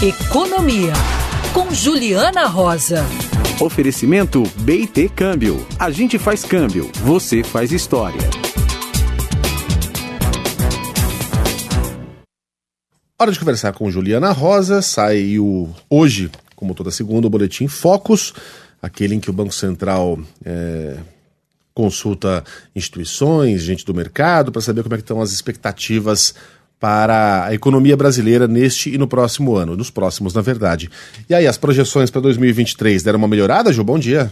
Economia com Juliana Rosa. Oferecimento BT Câmbio. A gente faz câmbio, você faz história. Hora de conversar com Juliana Rosa. Saiu hoje, como toda segunda, o boletim Focus, aquele em que o Banco Central é, consulta instituições, gente do mercado, para saber como é que estão as expectativas para a economia brasileira neste e no próximo ano, nos próximos, na verdade. E aí, as projeções para 2023 deram uma melhorada, Ju? Bom dia.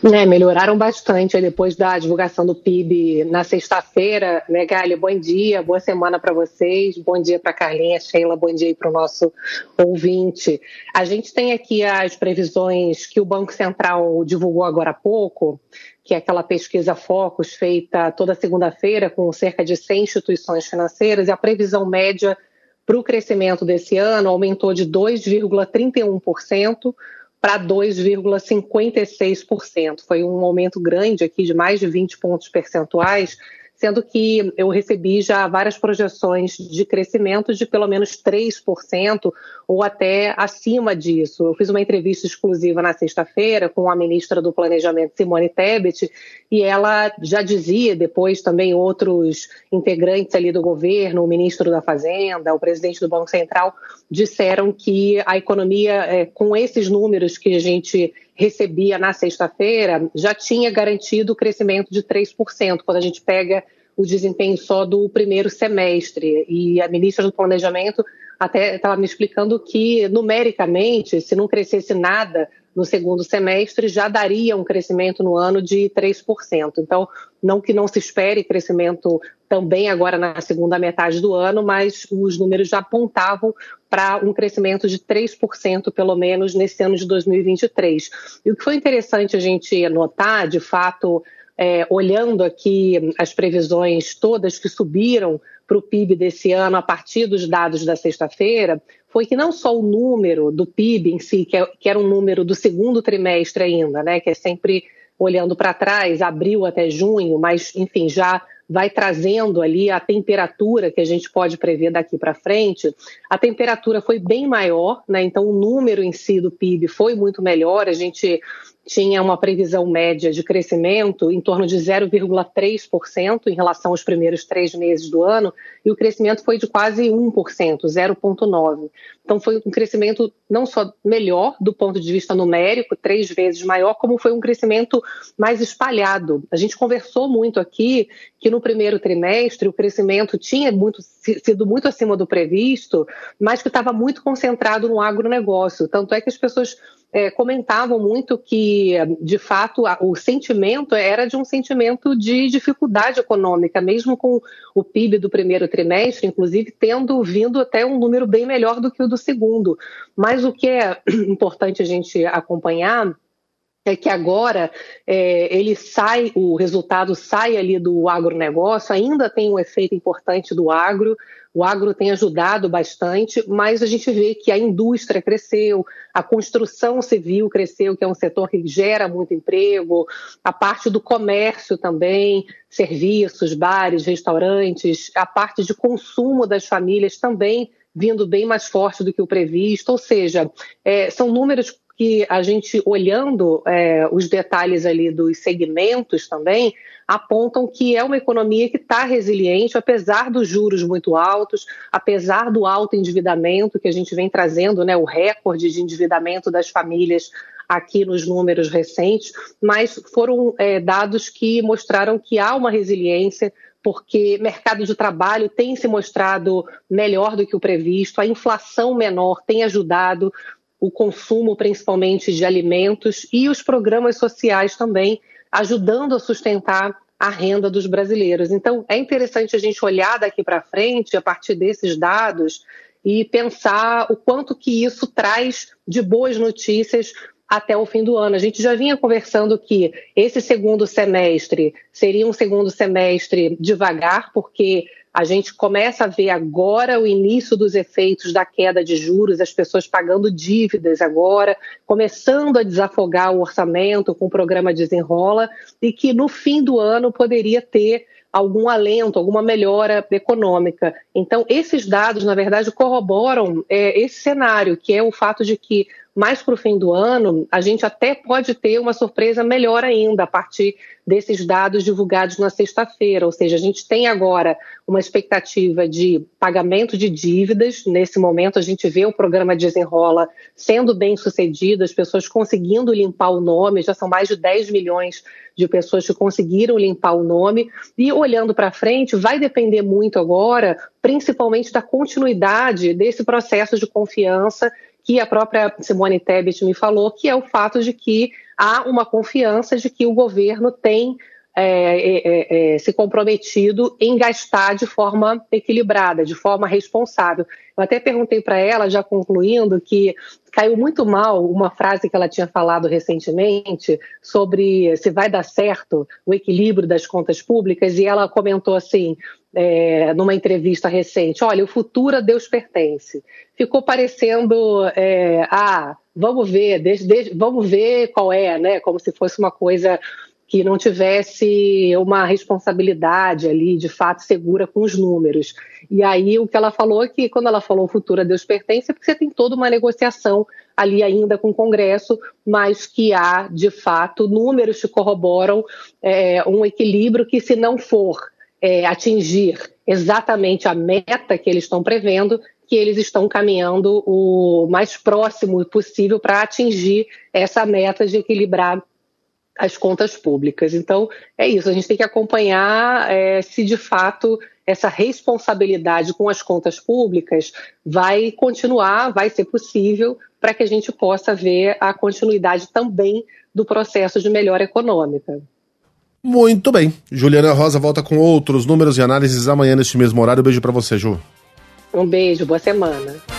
É, melhoraram bastante depois da divulgação do PIB na sexta-feira. Né, Gali? Bom dia, boa semana para vocês, bom dia para Carlinha, Sheila, bom dia para o nosso ouvinte. A gente tem aqui as previsões que o Banco Central divulgou agora há pouco, que é aquela pesquisa Focus feita toda segunda-feira com cerca de 100 instituições financeiras, e a previsão média para o crescimento desse ano aumentou de 2,31% para 2,56%. Foi um aumento grande aqui de mais de 20 pontos percentuais, sendo que eu recebi já várias projeções de crescimento de pelo menos 3% ou até acima disso. Eu fiz uma entrevista exclusiva na sexta-feira com a ministra do Planejamento, Simone Tebet, e ela já dizia, depois também outros integrantes ali do governo, o ministro da Fazenda, o presidente do Banco Central, disseram que a economia, é, com esses números que a gente recebia na sexta-feira já tinha garantido o crescimento de 3%, quando a gente pega o desempenho só do primeiro semestre. E a ministra do Planejamento até estava me explicando que, numericamente, se não crescesse nada no segundo semestre, já daria um crescimento no ano de 3%. Então, não que não se espere crescimento também agora na segunda metade do ano, mas os números já apontavam para um crescimento de 3%, pelo menos, nesse ano de 2023. E o que foi interessante a gente notar, de fato, é, olhando aqui as previsões todas que subiram para o PIB desse ano a partir dos dados da sexta-feira foi que não só o número do PIB em si, que, é, que era um número do segundo trimestre ainda, né, que é sempre olhando para trás, abril até junho, mas enfim, já vai trazendo ali a temperatura que a gente pode prever daqui para frente. A temperatura foi bem maior, né? Então o número em si do PIB foi muito melhor. A gente tinha uma previsão média de crescimento em torno de 0,3% em relação aos primeiros três meses do ano, e o crescimento foi de quase 1%, 0,9%. Então, foi um crescimento não só melhor do ponto de vista numérico, três vezes maior, como foi um crescimento mais espalhado. A gente conversou muito aqui que no primeiro trimestre o crescimento tinha muito, sido muito acima do previsto, mas que estava muito concentrado no agronegócio. Tanto é que as pessoas é, comentavam muito que, de fato, o sentimento era de um sentimento de dificuldade econômica, mesmo com o PIB do primeiro trimestre, inclusive, tendo vindo até um número bem melhor do que o do segundo. Mas o que é importante a gente acompanhar é que agora é, ele sai, o resultado sai ali do agronegócio, ainda tem um efeito importante do agro, o agro tem ajudado bastante, mas a gente vê que a indústria cresceu, a construção civil cresceu, que é um setor que gera muito emprego, a parte do comércio também, serviços, bares, restaurantes, a parte de consumo das famílias também vindo bem mais forte do que o previsto, ou seja, é, são números que a gente, olhando é, os detalhes ali dos segmentos também, apontam que é uma economia que está resiliente, apesar dos juros muito altos, apesar do alto endividamento que a gente vem trazendo, né, o recorde de endividamento das famílias aqui nos números recentes, mas foram é, dados que mostraram que há uma resiliência porque mercado de trabalho tem se mostrado melhor do que o previsto, a inflação menor tem ajudado o consumo, principalmente de alimentos, e os programas sociais também ajudando a sustentar a renda dos brasileiros. Então, é interessante a gente olhar daqui para frente, a partir desses dados, e pensar o quanto que isso traz de boas notícias até o fim do ano. A gente já vinha conversando que esse segundo semestre seria um segundo semestre devagar, porque a gente começa a ver agora o início dos efeitos da queda de juros, as pessoas pagando dívidas agora, começando a desafogar o orçamento com o programa Desenrola, e que no fim do ano poderia ter algum alento, alguma melhora econômica. Então, esses dados, na verdade, corroboram é, esse cenário, que é o fato de que mais para o fim do ano, a gente até pode ter uma surpresa melhor ainda a partir desses dados divulgados na sexta-feira. Ou seja, a gente tem agora uma expectativa de pagamento de dívidas. Nesse momento, a gente vê o programa Desenrola sendo bem sucedido, as pessoas conseguindo limpar o nome, já são mais de 10 milhões de pessoas que conseguiram limpar o nome. E olhando para frente, vai depender muito agora, principalmente da continuidade desse processo de confiança que a própria Simone Tebet me falou, que é o fato de que há uma confiança de que o governo tem é, é, é, é, se comprometido em gastar de forma equilibrada, de forma responsável. Eu até perguntei para ela, já concluindo, que caiu muito mal uma frase que ela tinha falado recentemente sobre se vai dar certo o equilíbrio das contas públicas, e ela comentou assim, é, numa entrevista recente: olha, o futuro a Deus pertence. Ficou parecendo, é, ah, vamos ver, vamos ver qual é, né? Como se fosse uma coisa que não tivesse uma responsabilidade ali, de fato, segura com os números. E aí o que ela falou é que, quando ela falou o futuro a Deus pertence, é porque você tem toda uma negociação ali ainda com o Congresso, mas que há, de fato, números que corroboram é, um equilíbrio que, se não for é, atingir exatamente a meta que eles estão prevendo, que eles estão caminhando o mais próximo possível para atingir essa meta de equilibrar as contas públicas. Então, é isso, a gente tem que acompanhar é, se de fato essa responsabilidade com as contas públicas vai continuar, vai ser possível, para que a gente possa ver a continuidade também do processo de melhora econômica. Muito bem. Juliana Rosa volta com outros números e análises amanhã neste mesmo horário. beijo para você, Ju. Um beijo, boa semana.